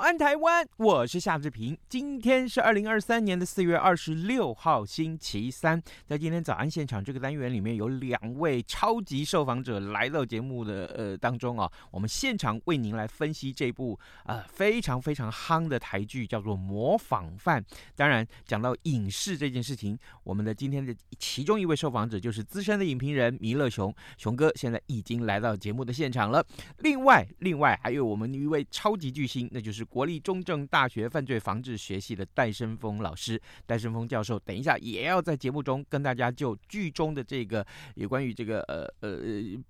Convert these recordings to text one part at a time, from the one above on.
早安，台湾！我是夏志平。今天是二零二三年的四月二十六号，星期三。在今天早安现场这个单元里面，有两位超级受访者来到节目的呃当中啊。我们现场为您来分析这部呃非常非常夯的台剧，叫做《模仿犯》。当然，讲到影视这件事情，我们的今天的其中一位受访者就是资深的影评人弥勒熊熊哥，现在已经来到节目的现场了。另外，另外还有我们一位超级巨星，那就是。国立中正大学犯罪防治学系的戴生峰老师，戴生峰教授，等一下也要在节目中跟大家就剧中的这个有关于这个呃呃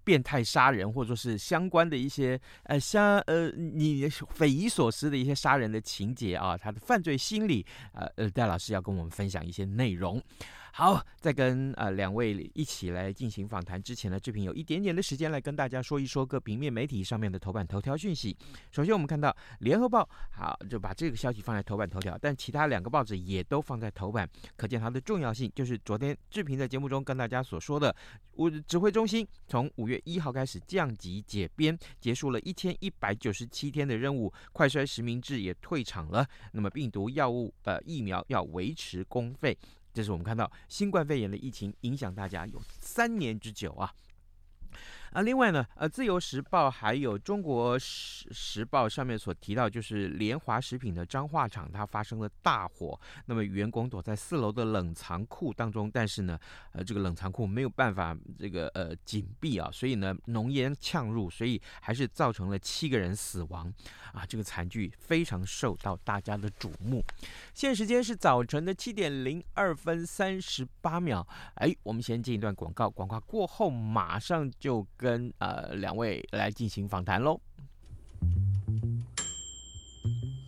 变态杀人或者说是相关的一些呃相呃你匪夷所思的一些杀人的情节啊，他的犯罪心理，呃呃戴老师要跟我们分享一些内容。好，在跟呃两位一起来进行访谈之前呢，志平有一点点的时间来跟大家说一说各平面媒体上面的头版头条讯息。首先，我们看到《联合报》，好就把这个消息放在头版头条，但其他两个报纸也都放在头版，可见它的重要性。就是昨天志平在节目中跟大家所说的，我指挥中心从五月一号开始降级解编，结束了一千一百九十七天的任务，快筛实名制也退场了。那么病毒药物呃疫苗要维持公费。这是我们看到新冠肺炎的疫情影响大家有三年之久啊。啊，另外呢，呃，《自由时报》还有《中国时时报》上面所提到，就是联华食品的彰化厂它发生了大火，那么员工躲在四楼的冷藏库当中，但是呢，呃，这个冷藏库没有办法这个呃紧闭啊，所以呢，浓烟呛入，所以还是造成了七个人死亡啊，这个惨剧非常受到大家的瞩目。现时间是早晨的七点零二分三十八秒，哎，我们先进一段广告，广告过后马上就。跟呃两位来进行访谈喽。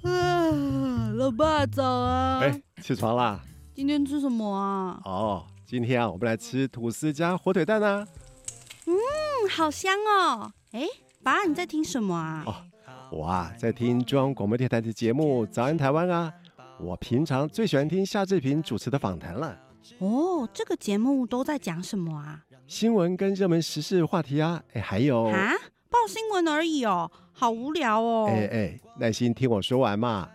啊，老爸早啊！哎，起床啦！今天吃什么啊？哦，今天啊，我们来吃吐司加火腿蛋啊。嗯，好香哦！哎，爸，你在听什么啊？哦，我啊在听中央广播电台的节目《早安台湾》啊。我平常最喜欢听夏志平主持的访谈了。哦，这个节目都在讲什么啊？新闻跟热门时事话题啊，哎，还有啊，报新闻而已哦，好无聊哦。哎哎，耐心听我说完嘛。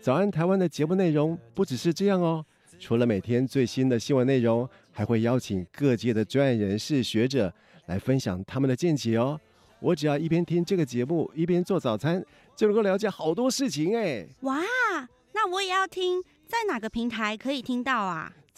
早安台湾的节目内容不只是这样哦，除了每天最新的新闻内容，还会邀请各界的专业人士、学者来分享他们的见解哦。我只要一边听这个节目，一边做早餐，就能够了解好多事情哎。哇，那我也要听，在哪个平台可以听到啊？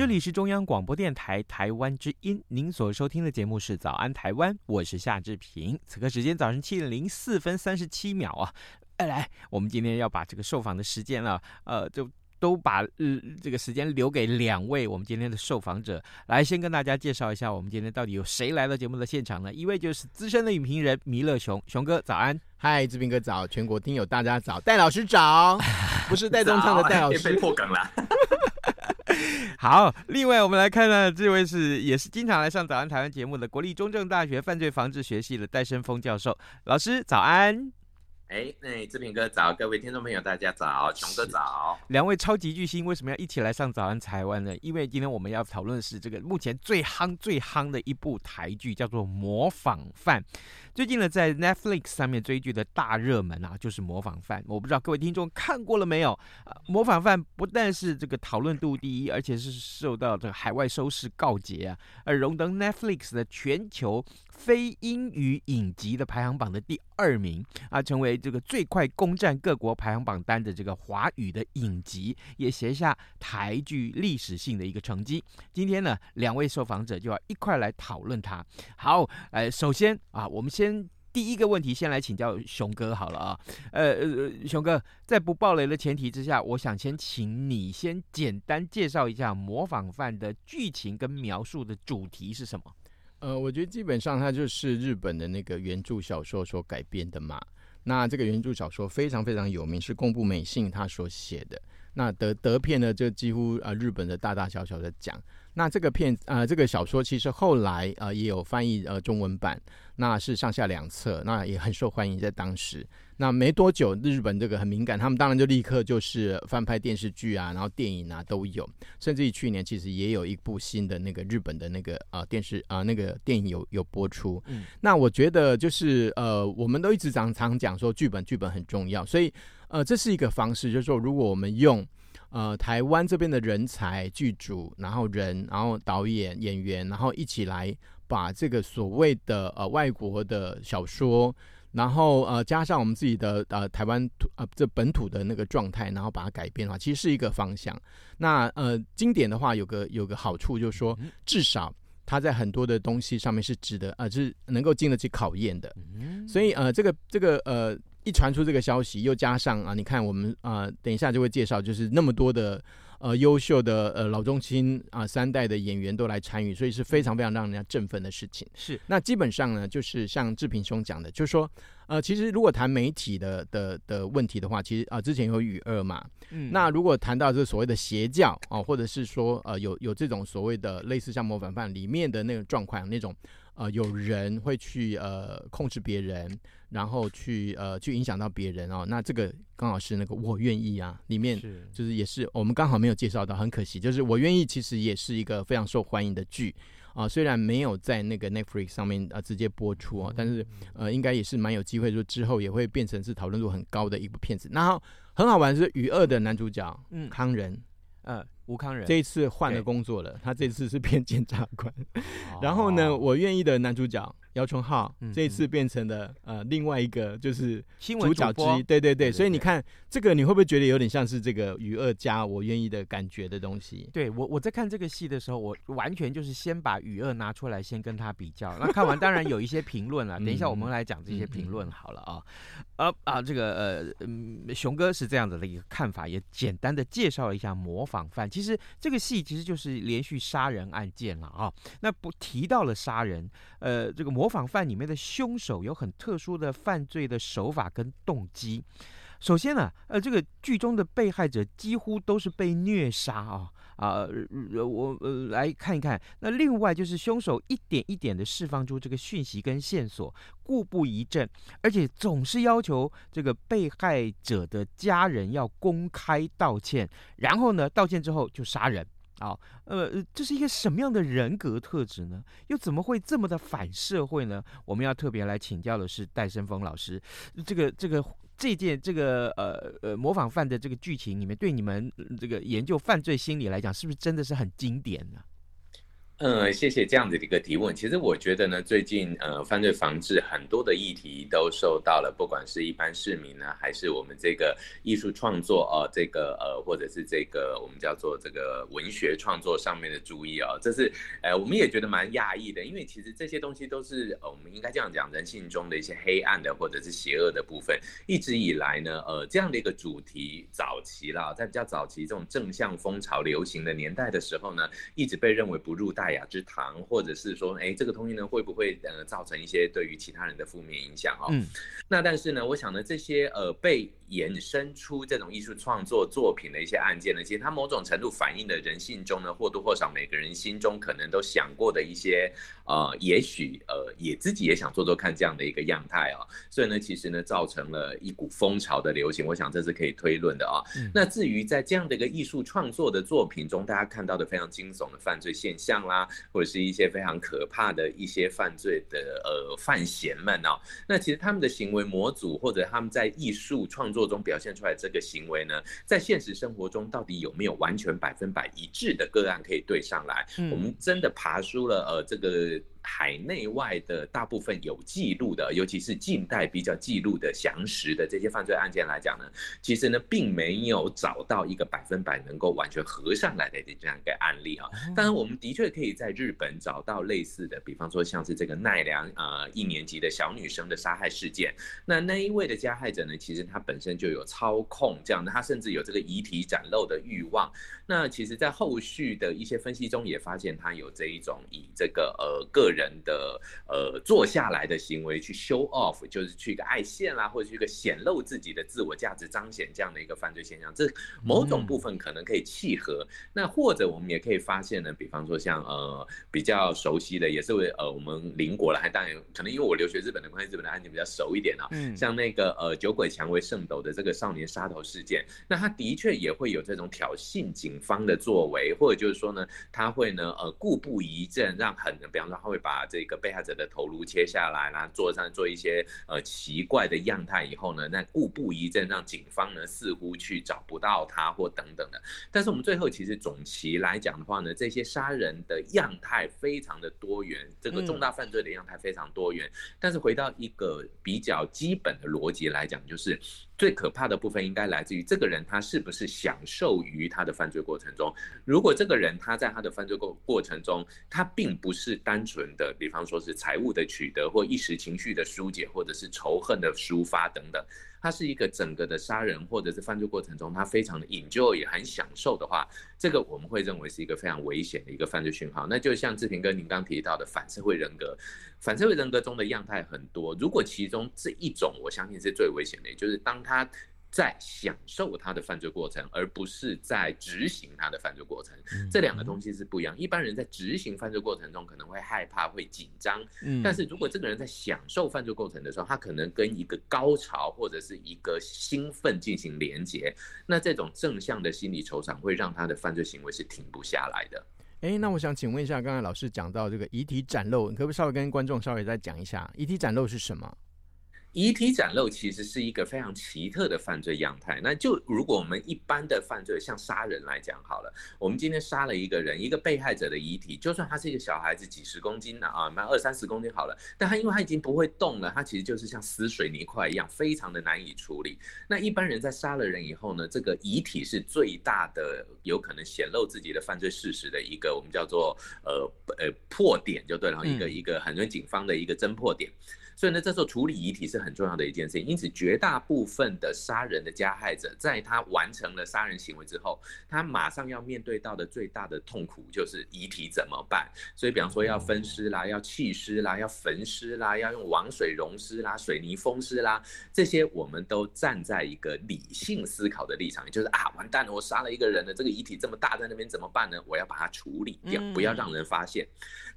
这里是中央广播电台台湾之音，您所收听的节目是《早安台湾》，我是夏志平。此刻时间早上七点零四分三十七秒啊！哎，来，我们今天要把这个受访的时间啊，呃，就都把呃这个时间留给两位我们今天的受访者。来，先跟大家介绍一下，我们今天到底有谁来到节目的现场呢？一位就是资深的影评人弥勒熊熊哥，早安！嗨，志平哥早，全国听友大家早，戴老师早，不是戴宗唱的戴老师，被破梗了。好，另外我们来看呢，这位是也是经常来上早安台湾节目的国立中正大学犯罪防治学系的戴生峰教授，老师早安。哎，那志平哥早，各位听众朋友大家早，琼哥早。两位超级巨星为什么要一起来上早安台湾呢？因为今天我们要讨论的是这个目前最夯最夯的一部台剧，叫做《模仿犯》。最近呢，在 Netflix 上面追剧的大热门啊，就是《模仿犯》。我不知道各位听众看过了没有？啊，《模仿犯》不但是这个讨论度第一，而且是受到这个海外收视告捷啊，而荣登 Netflix 的全球非英语影集的排行榜的第二名啊，成为这个最快攻占各国排行榜单的这个华语的影集，也写下台剧历史性的一个成绩。今天呢，两位受访者就要一块来讨论它。好，呃，首先啊，我们先。先第一个问题，先来请教熊哥好了啊，呃呃，熊哥在不爆雷的前提之下，我想先请你先简单介绍一下《模仿犯》的剧情跟描述的主题是什么？呃，我觉得基本上它就是日本的那个原著小说所改编的嘛。那这个原著小说非常非常有名，是宫部美信他所写的。那得得片呢，就几乎啊、日本的大大小小的奖。那这个片啊、这个小说其实后来啊、呃、也有翻译呃中文版，那是上下两册，那也很受欢迎在当时。那没多久，日本这个很敏感，他们当然就立刻就是翻拍电视剧啊，然后电影啊都有，甚至于去年其实也有一部新的那个日本的那个啊、呃、电视啊、呃、那个电影有有播出。嗯，那我觉得就是呃，我们都一直常常讲说剧本剧本很重要，所以呃这是一个方式，就是说如果我们用。呃，台湾这边的人才、剧组，然后人，然后导演、演员，然后一起来把这个所谓的呃外国的小说，然后呃加上我们自己的呃台湾土呃这本土的那个状态，然后把它改变的话，其实是一个方向。那呃经典的话有个有个好处就是说，至少它在很多的东西上面是值得呃是能够经得起考验的。所以呃这个这个呃。一传出这个消息，又加上啊，你看我们啊，等一下就会介绍，就是那么多的呃优秀的呃老中青啊三代的演员都来参与，所以是非常非常让人家振奋的事情。是，那基本上呢，就是像志平兄讲的，就是说呃，其实如果谈媒体的的的问题的话，其实啊之前有语二嘛，嗯，那如果谈到这所谓的邪教啊，或者是说呃有有这种所谓的类似像模仿犯里面的那种状况那种。呃，有人会去呃控制别人，然后去呃去影响到别人哦。那这个刚好是那个我愿意啊，里面就是也是我们刚好没有介绍到，很可惜。就是我愿意其实也是一个非常受欢迎的剧啊，呃，虽然没有在那个 Netflix 上面啊直接播出啊，但是呃应该也是蛮有机会，说之后也会变成是讨论度很高的一部片子。然后很好玩是《与二》的男主角嗯康仁。呃，吴康仁这一次换了工作了，他这次是 变检察官。然后呢，我愿意的男主角。姚崇浩这一次变成了呃另外一个就是主角之一，对对对，所以你看这个你会不会觉得有点像是这个与恶加我愿意的感觉的东西？对我我在看这个戏的时候，我完全就是先把与恶拿出来先跟他比较，那看完当然有一些评论了，等一下我们来讲这些评论好了啊，啊啊这个呃嗯熊哥是这样子的一个看法，也简单的介绍了一下模仿犯，其实这个戏其实就是连续杀人案件了啊，那不提到了杀人，呃这个。模仿犯里面的凶手有很特殊的犯罪的手法跟动机。首先呢、呃，这个剧中的被害者几乎都是被虐杀啊啊！我呃来看一看。那另外就是凶手一点一点的释放出这个讯息跟线索，故布疑阵，而且总是要求这个被害者的家人要公开道歉，然后呢，道歉之后就杀人。好，呃，这是一个什么样的人格特质呢？又怎么会这么的反社会呢？我们要特别来请教的是戴生峰老师，这个这个这件这个呃呃模仿犯的这个剧情里面，对你们这个研究犯罪心理来讲，是不是真的是很经典呢？嗯，谢谢这样子的一个提问。其实我觉得呢，最近呃，犯罪防治很多的议题都受到了，不管是一般市民呢，还是我们这个艺术创作哦、呃，这个呃，或者是这个我们叫做这个文学创作上面的注意哦，这是呃，我们也觉得蛮讶异的，因为其实这些东西都是呃，我们应该这样讲，人性中的一些黑暗的或者是邪恶的部分，一直以来呢，呃，这样的一个主题早期啦，在比较早期这种正向风潮流行的年代的时候呢，一直被认为不入代。大雅之堂，或者是说，哎，这个东西呢会不会呃造成一些对于其他人的负面影响哦？嗯，那但是呢，我想呢，这些呃被衍生出这种艺术创作作品的一些案件呢，其实它某种程度反映了人性中呢或多或少每个人心中可能都想过的一些呃，也许呃也自己也想做做看这样的一个样态啊、哦，所以呢，其实呢造成了一股风潮的流行，我想这是可以推论的啊、哦。嗯、那至于在这样的一个艺术创作的作品中，大家看到的非常惊悚的犯罪现象啦，或者是一些非常可怕的一些犯罪的呃犯嫌们哦，那其实他们的行为模组或者他们在艺术创作中表现出来这个行为呢，在现实生活中到底有没有完全百分百一致的个案可以对上来？嗯、我们真的爬出了呃这个。海内外的大部分有记录的，尤其是近代比较记录的详实的这些犯罪案件来讲呢，其实呢并没有找到一个百分百能够完全合上来的这样一个案例啊。当然，我们的确可以在日本找到类似的，比方说像是这个奈良呃一年级的小女生的杀害事件。那那一位的加害者呢，其实他本身就有操控这样的，他甚至有这个遗体展露的欲望。那其实，在后续的一些分析中也发现，他有这一种以这个呃个人。人的呃坐下来的行为去 show off，就是去一个爱现啦，或者去一个显露自己的自我价值彰显这样的一个犯罪现象，这某种部分可能可以契合。嗯、那或者我们也可以发现呢，比方说像呃比较熟悉的，也是为呃我们邻国了，还当然可能因为我留学日本的关系，日本的案件比较熟一点啊。嗯，像那个呃酒鬼蔷薇圣斗的这个少年杀头事件，那他的确也会有这种挑衅警方的作为，或者就是说呢，他会呢呃故布疑阵，让很比方说他会把把这个被害者的头颅切下来，然后做上做一些呃奇怪的样态以后呢，那故布疑阵，让警方呢似乎去找不到他或等等的。但是我们最后其实总其来讲的话呢，这些杀人的样态非常的多元，这个重大犯罪的样态非常多元。但是回到一个比较基本的逻辑来讲，就是。最可怕的部分应该来自于这个人他是不是享受于他的犯罪过程中。如果这个人他在他的犯罪过过程中，他并不是单纯的，比方说是财务的取得或一时情绪的疏解，或者是仇恨的抒发等等。他是一个整个的杀人或者是犯罪过程中，他非常的 enjoy 也很享受的话，这个我们会认为是一个非常危险的一个犯罪讯号。那就像志平哥您刚提到的反社会人格，反社会人格中的样态很多，如果其中这一种我相信是最危险的，就是当他。在享受他的犯罪过程，而不是在执行他的犯罪过程，这两个东西是不一样。一般人在执行犯罪过程中可能会害怕、会紧张，但是如果这个人在享受犯罪过程的时候，他可能跟一个高潮或者是一个兴奋进行连接，那这种正向的心理酬赏会让他的犯罪行为是停不下来的。诶，那我想请问一下，刚才老师讲到这个遗体展露，你可不可以稍微跟观众稍微再讲一下遗体展露是什么？遗体展露其实是一个非常奇特的犯罪样态。那就如果我们一般的犯罪，像杀人来讲好了，我们今天杀了一个人，一个被害者的遗体，就算他是一个小孩子，几十公斤的啊，那二三十公斤好了，但他因为他已经不会动了，他其实就是像撕水泥块一样，非常的难以处理。那一般人在杀了人以后呢，这个遗体是最大的有可能显露自己的犯罪事实的一个，我们叫做呃呃破点就对了，一个一个很多警方的一个侦破点。所以呢，这时候处理遗体是很重要的一件事情。因此，绝大部分的杀人的加害者，在他完成了杀人行为之后，他马上要面对到的最大的痛苦就是遗体怎么办。所以，比方说要分尸啦，要弃尸啦，要焚尸啦，要用王水溶尸啦，水泥封尸啦，这些我们都站在一个理性思考的立场，也就是啊，完蛋了，我杀了一个人了，这个遗体这么大，在那边怎么办呢？我要把它处理掉，不要让人发现。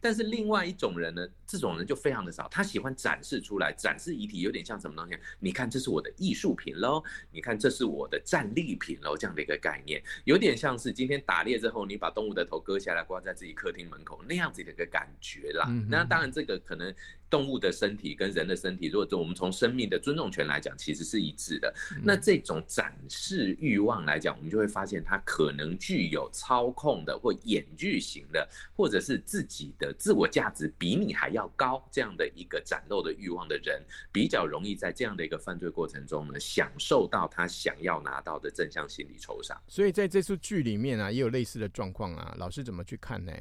但是另外一种人呢，这种人就非常的少，他喜欢展示出来，展示遗体有点像什么东西？你看，这是我的艺术品喽，你看，这是我的战利品喽，这样的一个概念，有点像是今天打猎之后，你把动物的头割下来挂在自己客厅门口那样子的一个感觉啦。那当然，这个可能。动物的身体跟人的身体，如果我们从生命的尊重权来讲，其实是一致的。那这种展示欲望来讲，我们就会发现，它可能具有操控的或演剧型的，或者是自己的自我价值比你还要高这样的一个展露的欲望的人，比较容易在这样的一个犯罪过程中呢，享受到他想要拿到的正向心理酬赏。所以在这出剧里面啊，也有类似的状况啊，老师怎么去看呢？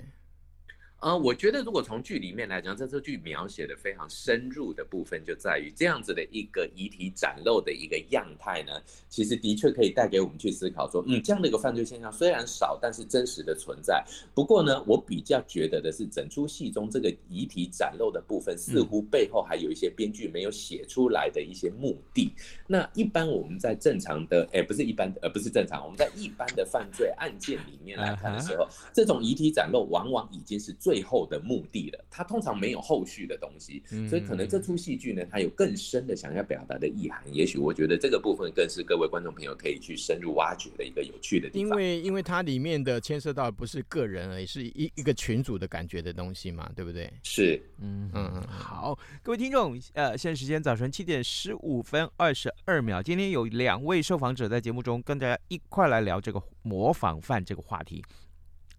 呃，我觉得如果从剧里面来讲，这出剧描写的非常深入的部分，就在于这样子的一个遗体展露的一个样态呢，其实的确可以带给我们去思考说，嗯，这样的一个犯罪现象虽然少，但是真实的存在。不过呢，我比较觉得的是，整出戏中这个遗体展露的部分，似乎背后还有一些编剧没有写出来的一些目的。那一般我们在正常的，哎，不是一般，呃，不是正常，我们在一般的犯罪案件里面来看的时候，这种遗体展露往往已经是最最后的目的了，它通常没有后续的东西，所以可能这出戏剧呢，它有更深的想要表达的意涵。也许我觉得这个部分更是各位观众朋友可以去深入挖掘的一个有趣的地方。因为因为它里面的牵涉到不是个人而已，是一一个群组的感觉的东西嘛，对不对？是，嗯嗯，好，各位听众，呃，现在时间早晨七点十五分二十二秒，今天有两位受访者在节目中跟大家一块来聊这个模仿犯这个话题。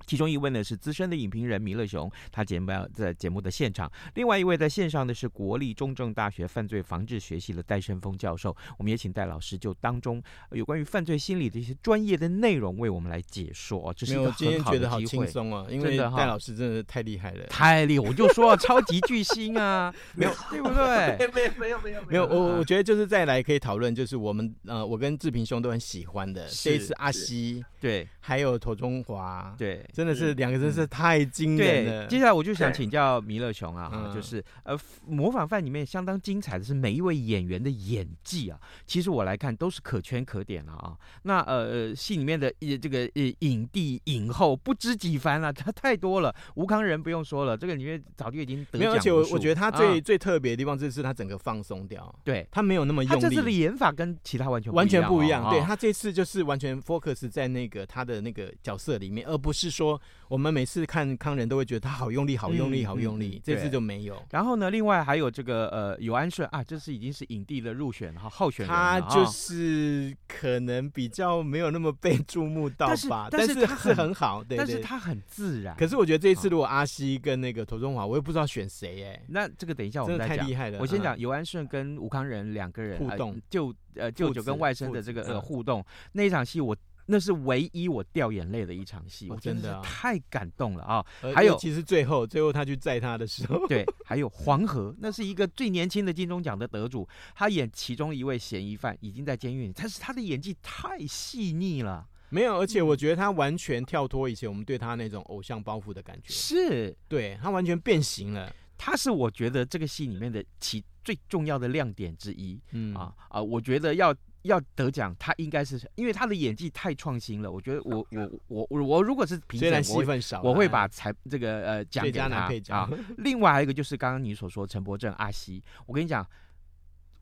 其中一位呢是资深的影评人弥勒雄，他节目在节目的现场；另外一位在线上的是国立中正大学犯罪防治学系的戴胜峰教授。我们也请戴老师就当中有关于犯罪心理的一些专业的内容为我们来解说。这是一个很好的机会。今天觉得好轻松啊，因为戴老师真的太厉害了，太厉害！我就说超级巨星啊，没有对不对？没有没有没有没有。我我觉得就是再来可以讨论，就是我们呃，我跟志平兄都很喜欢的，这一次阿西对，还有庹宗华对。真的是两个真是太惊人了。接下来我就想请教弥勒熊啊，嗯、就是呃，模仿犯里面相当精彩的是每一位演员的演技啊，其实我来看都是可圈可点了啊。那呃，戏里面的这个呃影帝影后不知几番了，他 太多了。吴康仁不用说了，这个里面早就已经得奖。没有，而且我我觉得他最、啊、最特别的地方就是他整个放松掉，对他没有那么用力。他这次的演法跟其他完全完全不一样。哦、对他这次就是完全 focus 在那个他的那个角色里面，而不是说。我们每次看康仁都会觉得他好用力，好用力，好用力。这次就没有。然后呢，另外还有这个呃，尤安顺啊，这是已经是影帝的入选哈候选人。他就是可能比较没有那么被注目到吧，但是他是很好，对，但是他很自然。可是我觉得这一次如果阿西跟那个涂中华，我也不知道选谁哎。那这个等一下我们再讲。太厉害了。我先讲尤安顺跟吴康仁两个人互动，就呃舅舅跟外甥的这个呃互动那一场戏我。那是唯一我掉眼泪的一场戏，我真的太感动了啊！还有，其实最后最后他去载他的时候，对，还有黄河，那是一个最年轻的金钟奖的得主，他演其中一位嫌疑犯，已经在监狱里，但是他的演技太细腻了，没有，而且我觉得他完全跳脱以前我们对他那种偶像包袱的感觉，是对他完全变形了，他是我觉得这个戏里面的其最重要的亮点之一，嗯啊啊，我觉得要。要得奖，他应该是因为他的演技太创新了。我觉得我我我我我如果是评审，虽然戏份少，我会把才这个呃奖给他啊。另外还有一个就是刚刚你所说陈柏正阿西，我跟你讲。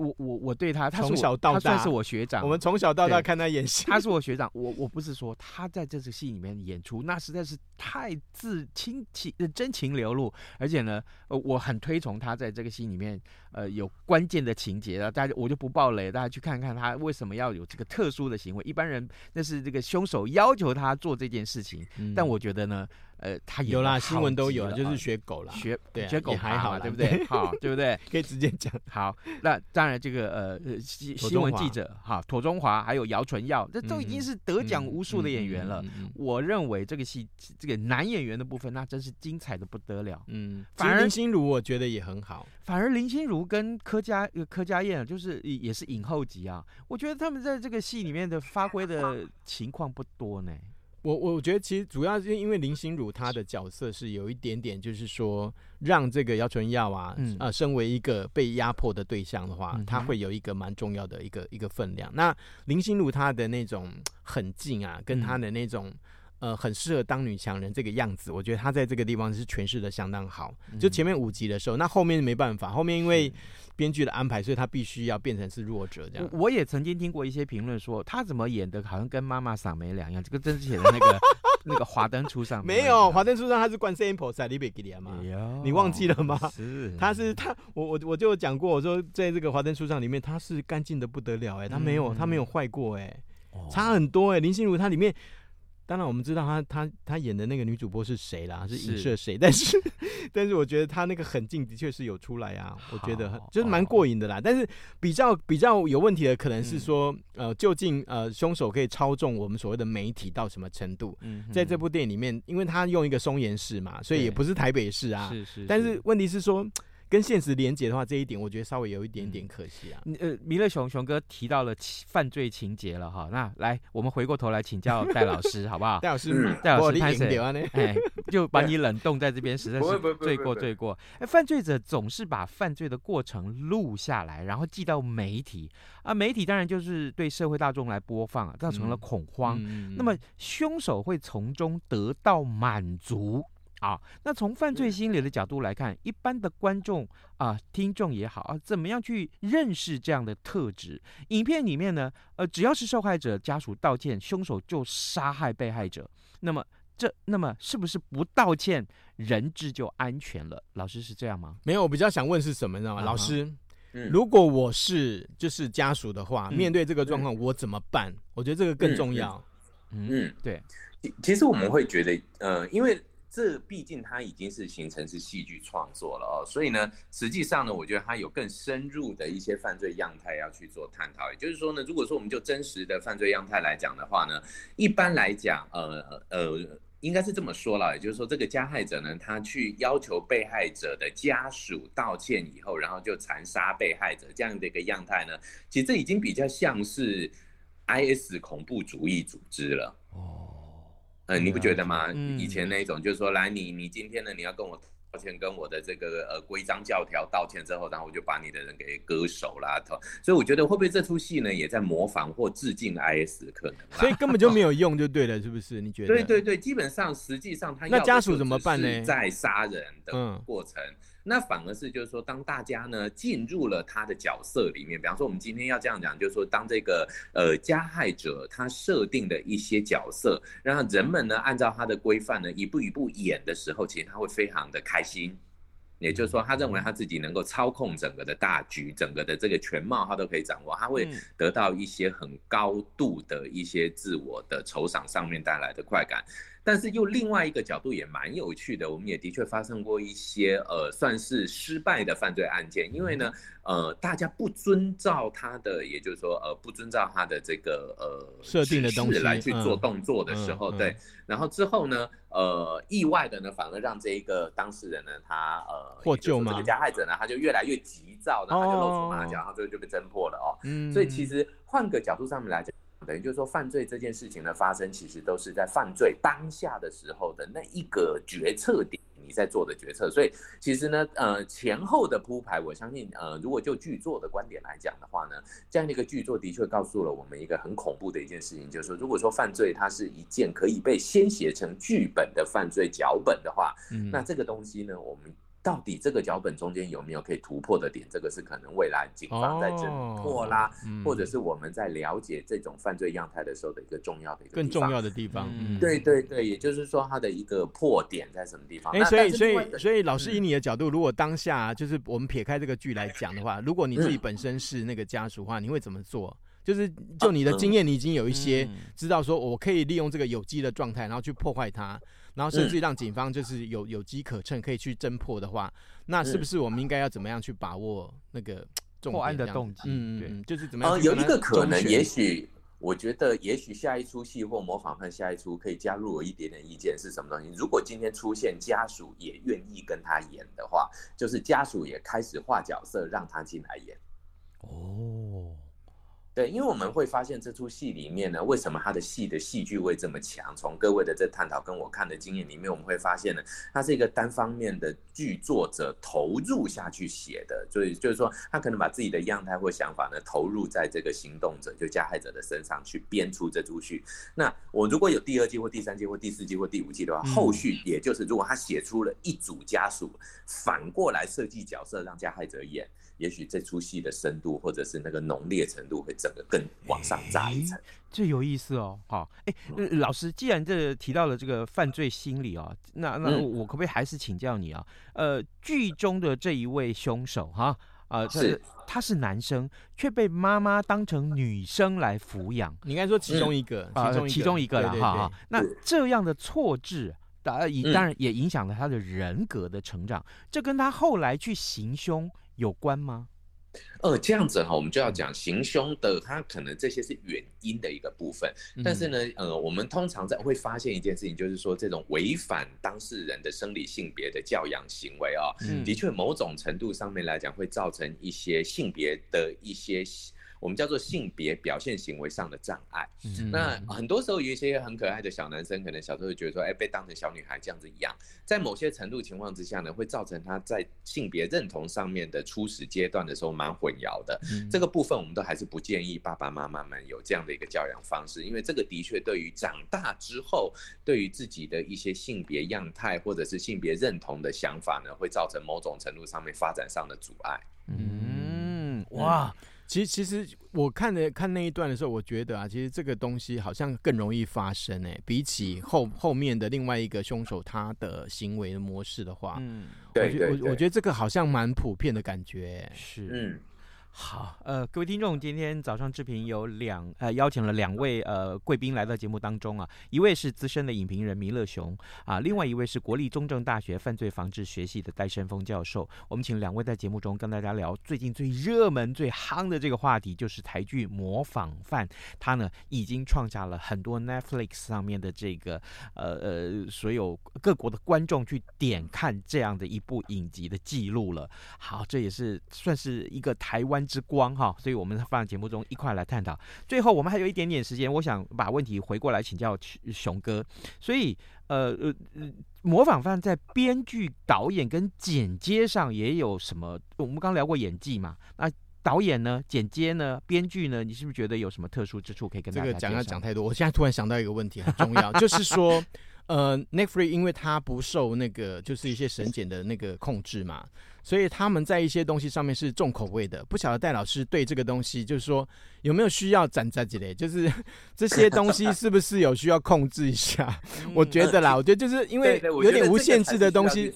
我我我对他，他从小到大他算是我学长。我们从小到大看他演戏，他是我学长。我我不是说他在这次戏里面演出，那实在是太自亲情真情流露，而且呢，呃，我很推崇他在这个戏里面，呃，有关键的情节啊。大家我就不爆雷，大家去看看他为什么要有这个特殊的行为。一般人那是这个凶手要求他做这件事情，嗯、但我觉得呢。呃，他有啦，新闻都有，就是学狗啦，学对，学狗还好，对不对？好，对不对？可以直接讲。好，那当然，这个呃，新新闻记者哈，妥中华还有姚淳耀，这都已经是得奖无数的演员了。我认为这个戏这个男演员的部分，那真是精彩的不得了。嗯，反而林心如我觉得也很好，反而林心如跟柯佳柯佳燕就是也是影后级啊。我觉得他们在这个戏里面的发挥的情况不多呢。我我觉得其实主要是因为林心如她的角色是有一点点，就是说让这个姚纯耀啊，嗯、呃，身为一个被压迫的对象的话，嗯、他会有一个蛮重要的一个一个分量。那林心如她的那种狠劲啊，跟她的那种、嗯、呃很适合当女强人这个样子，我觉得她在这个地方是诠释的相当好。就前面五集的时候，那后面没办法，后面因为。编剧的安排，所以她必须要变成是弱者这样。我也曾经听过一些评论说，她怎么演的好像跟妈妈嗓没两样。这个真是写的那个 那个华灯初上，没有华灯初上，他是观世音菩萨，你别给你嘛，你忘记了吗？是，他是他，我我我就讲过，我说在这个华灯初上里面，他是干净的不得了，哎，他没有他没有坏过，哎，差很多，哎，林心如她里面。当然我们知道他他他演的那个女主播是谁啦，是影射谁，但是但是我觉得他那个狠劲的确是有出来啊，我觉得就是蛮过瘾的啦。但是比较比较有问题的可能是说，嗯、呃，究竟呃凶手可以操纵我们所谓的媒体到什么程度？嗯，在这部电影里面，因为他用一个松岩市嘛，所以也不是台北市啊，是是，是。但是问题是说。跟现实连结的话，这一点我觉得稍微有一点点可惜啊。呃，弥勒熊熊哥提到了犯罪情节了哈，那来我们回过头来请教戴老师好不好？戴老师，戴老师拍谁？哎，就把你冷冻在这边，实在是罪过罪过。哎，犯罪者总是把犯罪的过程录下来，然后寄到媒体啊，媒体当然就是对社会大众来播放，造成了恐慌。嗯、那么凶手会从中得到满足。啊，那从犯罪心理的角度来看，一般的观众啊、听众也好啊，怎么样去认识这样的特质？影片里面呢，呃，只要是受害者家属道歉，凶手就杀害被害者。那么这，那么是不是不道歉，人质就安全了？老师是这样吗？没有，我比较想问是什么，你知道吗？Uh huh. 老师，嗯、如果我是就是家属的话，嗯、面对这个状况，我怎么办？我觉得这个更重要。嗯对。其实我们会觉得，呃，因为。这毕竟它已经是形成是戏剧创作了哦，所以呢，实际上呢，我觉得它有更深入的一些犯罪样态要去做探讨。也就是说呢，如果说我们就真实的犯罪样态来讲的话呢，一般来讲，呃呃，应该是这么说了，也就是说，这个加害者呢，他去要求被害者的家属道歉以后，然后就残杀被害者这样的一个样态呢，其实这已经比较像是 IS 恐怖主义组织了哦。嗯，你不觉得吗？嗯、以前那种就是说，来你你今天呢，你要跟我道歉，跟我的这个呃规章教条道歉之后，然后我就把你的人给割手啦。所以我觉得会不会这出戏呢，也在模仿或致敬 IS 的可能？所以根本就没有用，就对了，是不是？你觉得？对对对，基本上实际上他要那家属怎么办呢？在杀人的过程。嗯那反而是就是说，当大家呢进入了他的角色里面，比方说我们今天要这样讲，就是说当这个呃加害者他设定的一些角色，让人们呢按照他的规范呢一步一步演的时候，其实他会非常的开心。也就是说，他认为他自己能够操控整个的大局，整个的这个全貌他都可以掌握，他会得到一些很高度的一些自我的酬赏上面带来的快感。但是又另外一个角度也蛮有趣的，我们也的确发生过一些呃算是失败的犯罪案件，因为呢呃大家不遵照他的，也就是说呃不遵照他的这个呃设定的东西来去做动作的时候，对，然后之后呢呃意外的呢反而让这一个当事人呢他呃获救吗？这个加害者呢他就越来越急躁，然后他就露出马脚，然后最后就被侦破了哦。嗯，所以其实换个角度上面来讲。等于就是说，犯罪这件事情的发生，其实都是在犯罪当下的时候的那一个决策点，你在做的决策。所以，其实呢，呃，前后的铺排，我相信，呃，如果就剧作的观点来讲的话呢，这样的一个剧作的确告诉了我们一个很恐怖的一件事情，就是说，如果说犯罪它是一件可以被先写成剧本的犯罪脚本的话，嗯，那这个东西呢，我们。到底这个脚本中间有没有可以突破的点？这个是可能未来警方在侦破啦，哦嗯、或者是我们在了解这种犯罪样态的时候的一个重要的一个更重要的地方。嗯、对对对，也就是说它的一个破点在什么地方？哎、欸，所以所以所以老师以你的角度，如果当下就是我们撇开这个剧来讲的话，如果你自己本身是那个家属的话，你会怎么做？就是就你的经验，你已经有一些知道说，我可以利用这个有机的状态，然后去破坏它。然后甚至让警方就是有有机可乘，可以去侦破的话，那是不是我们应该要怎么样去把握那个破案的动机？嗯嗯，就是怎么样？有一个可能，也许我觉得，也许下一出戏或模仿犯下一出可以加入我一点点意见是什么东西？如果今天出现家属也愿意跟他演的话，就是家属也开始画角色让他进来演。哦。对，因为我们会发现这出戏里面呢，为什么他的戏的戏剧味这么强？从各位的这探讨跟我看的经验里面，我们会发现呢，它是一个单方面的剧作者投入下去写的，所以就是说，他可能把自己的样态或想法呢，投入在这个行动者就加害者的身上去编出这出戏。那我如果有第二季或第三季或第四季或第五季的话，后续也就是如果他写出了一组家属，反过来设计角色让加害者演。也许这出戏的深度或者是那个浓烈程度会整个更往上扎一层，这有意思哦。好，哎，老师，既然这提到了这个犯罪心理哦，那那我可不可以还是请教你啊？呃，剧中的这一位凶手哈啊，是他是男生，却被妈妈当成女生来抚养。你应该说其中一个，啊、嗯，其中一个了哈哈。那这样的错置，当然嗯当然也影响了他的人格的成长。这跟他后来去行凶有关吗？呃，这样子哈，我们就要讲行凶的，他可能这些是原因的一个部分。但是呢，呃，我们通常在会发现一件事情，就是说这种违反当事人的生理性别的教养行为啊，的确某种程度上面来讲，会造成一些性别的一些。我们叫做性别表现行为上的障碍。嗯、那很多时候有一些很可爱的小男生，可能小时候会觉得说，哎，被当成小女孩这样子养，在某些程度情况之下呢，会造成他在性别认同上面的初始阶段的时候蛮混淆的。嗯、这个部分我们都还是不建议爸爸妈妈们有这样的一个教养方式，因为这个的确对于长大之后，对于自己的一些性别样态或者是性别认同的想法呢，会造成某种程度上面发展上的阻碍。嗯，哇。其实，其实我看的看那一段的时候，我觉得啊，其实这个东西好像更容易发生诶、欸，比起后后面的另外一个凶手他的行为的模式的话，嗯，对对，我我觉得这个好像蛮普遍的感觉、欸，是，嗯。好，呃，各位听众，今天早上视频有两呃邀请了两位呃贵宾来到节目当中啊，一位是资深的影评人弥勒雄啊，另外一位是国立中正大学犯罪防治学系的戴胜峰教授。我们请两位在节目中跟大家聊最近最热门、最夯的这个话题，就是台剧《模仿犯》，他呢已经创下了很多 Netflix 上面的这个呃呃所有各国的观众去点看这样的一部影集的记录了。好，这也是算是一个台湾之光哈，所以我们放在节目中一块来探讨。最后我们还有一点点时间，我想把问题回过来请教熊哥。所以呃呃，模仿犯在编剧、导演跟剪接上也有什么？我们刚聊过演技嘛，那导演呢？剪接呢？编剧呢？你是不是觉得有什么特殊之处可以跟大家讲？这个讲要讲太多，我现在突然想到一个问题很重要，就是说呃 n e t f r e 因为它不受那个就是一些审检的那个控制嘛。所以他们在一些东西上面是重口味的，不晓得戴老师对这个东西，就是说有没有需要斩在这里，就是 这些东西是不是有需要控制一下？我觉得啦，我觉得就是因为有点无限制的东西，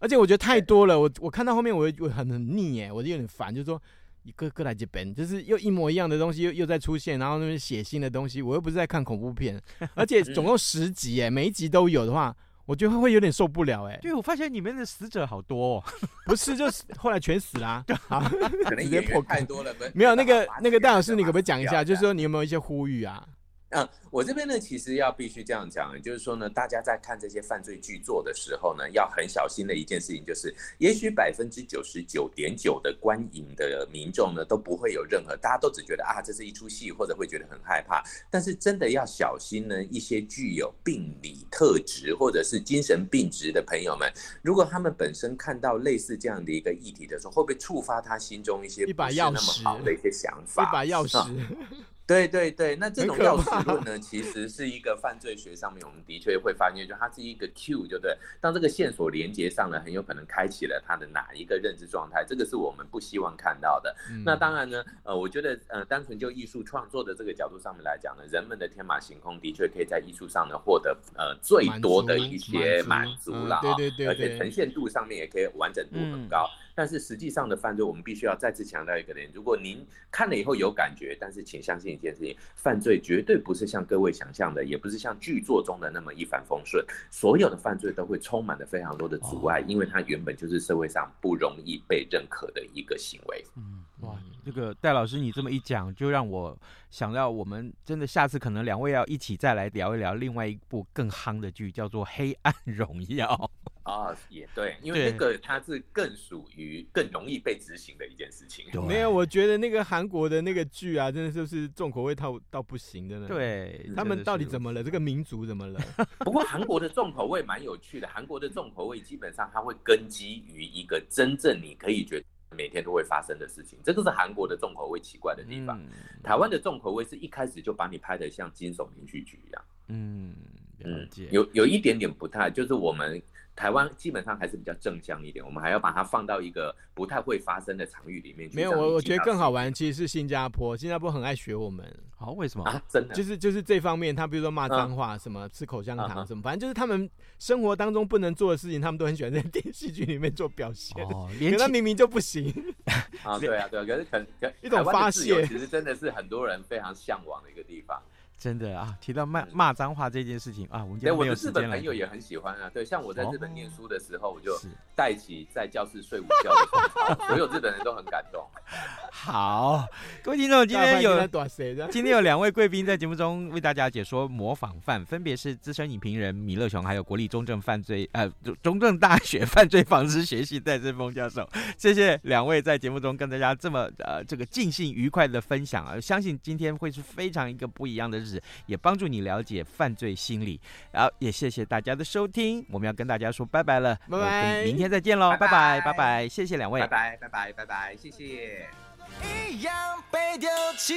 而且我觉得太多了，我我看到后面我我很很腻哎，我就有点烦，就是说一个个来这边，就是又一模一样的东西又又在出现，然后那边写新的东西，我又不是在看恐怖片，而且总共十集哎，每一集都有的话。我觉得会有点受不了哎、欸，对，我发现里面的死者好多，哦，不是，就是后来全死啦，啊，可能演员太多了，没有那个那个戴老师，你可不可以讲一下，就是说你有没有一些呼吁啊？嗯，我这边呢，其实要必须这样讲，就是说呢，大家在看这些犯罪剧作的时候呢，要很小心的一件事情，就是也许百分之九十九点九的观影的民众呢，都不会有任何，大家都只觉得啊，这是一出戏，或者会觉得很害怕。但是真的要小心呢，一些具有病理特质或者是精神病质的朋友们，如果他们本身看到类似这样的一个议题的时候，会不会触发他心中一些不是那么好的一些想法？一把钥匙。对对对，那这种钥匙论呢，其实是一个犯罪学上面，我们的确会发现，就它是一个 Q，就对。当这个线索连接上了，很有可能开启了他的哪一个认知状态，这个是我们不希望看到的。嗯、那当然呢，呃，我觉得呃，单纯就艺术创作的这个角度上面来讲呢，人们的天马行空的确可以在艺术上呢获得呃最多的一些满足了啊，对对对，而且呈现度上面也可以完整度很高。嗯但是实际上的犯罪，我们必须要再次强调一个点：如果您看了以后有感觉，但是请相信一件事情，犯罪绝对不是像各位想象的，也不是像剧作中的那么一帆风顺。所有的犯罪都会充满了非常多的阻碍，因为它原本就是社会上不容易被认可的一个行为。嗯，哇，这个戴老师你这么一讲，就让我想到我们真的下次可能两位要一起再来聊一聊另外一部更夯的剧，叫做《黑暗荣耀》。啊、哦，也对，因为那个它是更属于更容易被执行的一件事情。没有，我觉得那个韩国的那个剧啊，真的就是重口味到到不行的呢。对，他们到底怎么了？这个民族怎么了？不过韩国的重口味蛮有趣的，韩国的重口味基本上它会根基于一个真正你可以觉得每天都会发生的事情，这个是韩国的重口味奇怪的地方。嗯、台湾的重口味是一开始就把你拍的像惊悚连续剧一样。嗯。嗯，有有一点点不太，就是我们。台湾基本上还是比较正向一点，我们还要把它放到一个不太会发生的场域里面去。没有，我我觉得更好玩，其实是新加坡，新加坡很爱学我们。好，为什么啊？真的就是就是这方面，他比如说骂脏话，什么吃口香糖，什么，反正就是他们生活当中不能做的事情，他们都很喜欢在电视剧里面做表现。哦，可他明明就不行。啊，对啊，对啊，可是可可 一种发泄，其实真的是很多人非常向往的一个地方。真的啊，提到骂骂脏话这件事情啊，我们今天没有时间了。我的日本朋友也很喜欢啊，对，像我在日本念书的时候，我就带起在教室睡午觉的风潮，所有日本人都很感动。好，各位听众，今天有今天有两位贵宾在节目中为大家解说模仿犯，分别是资深影评人米勒熊，还有国立中正犯罪呃中正大学犯罪防治学系戴志峰教授。谢谢两位在节目中跟大家这么呃这个尽兴愉快的分享啊，相信今天会是非常一个不一样的日子。也帮助你了解犯罪心理，然后也谢谢大家的收听，我们要跟大家说拜拜了，拜拜，明天再见喽，拜拜，拜拜，谢谢两位，拜拜，拜拜，拜拜，谢谢。一样被丢弃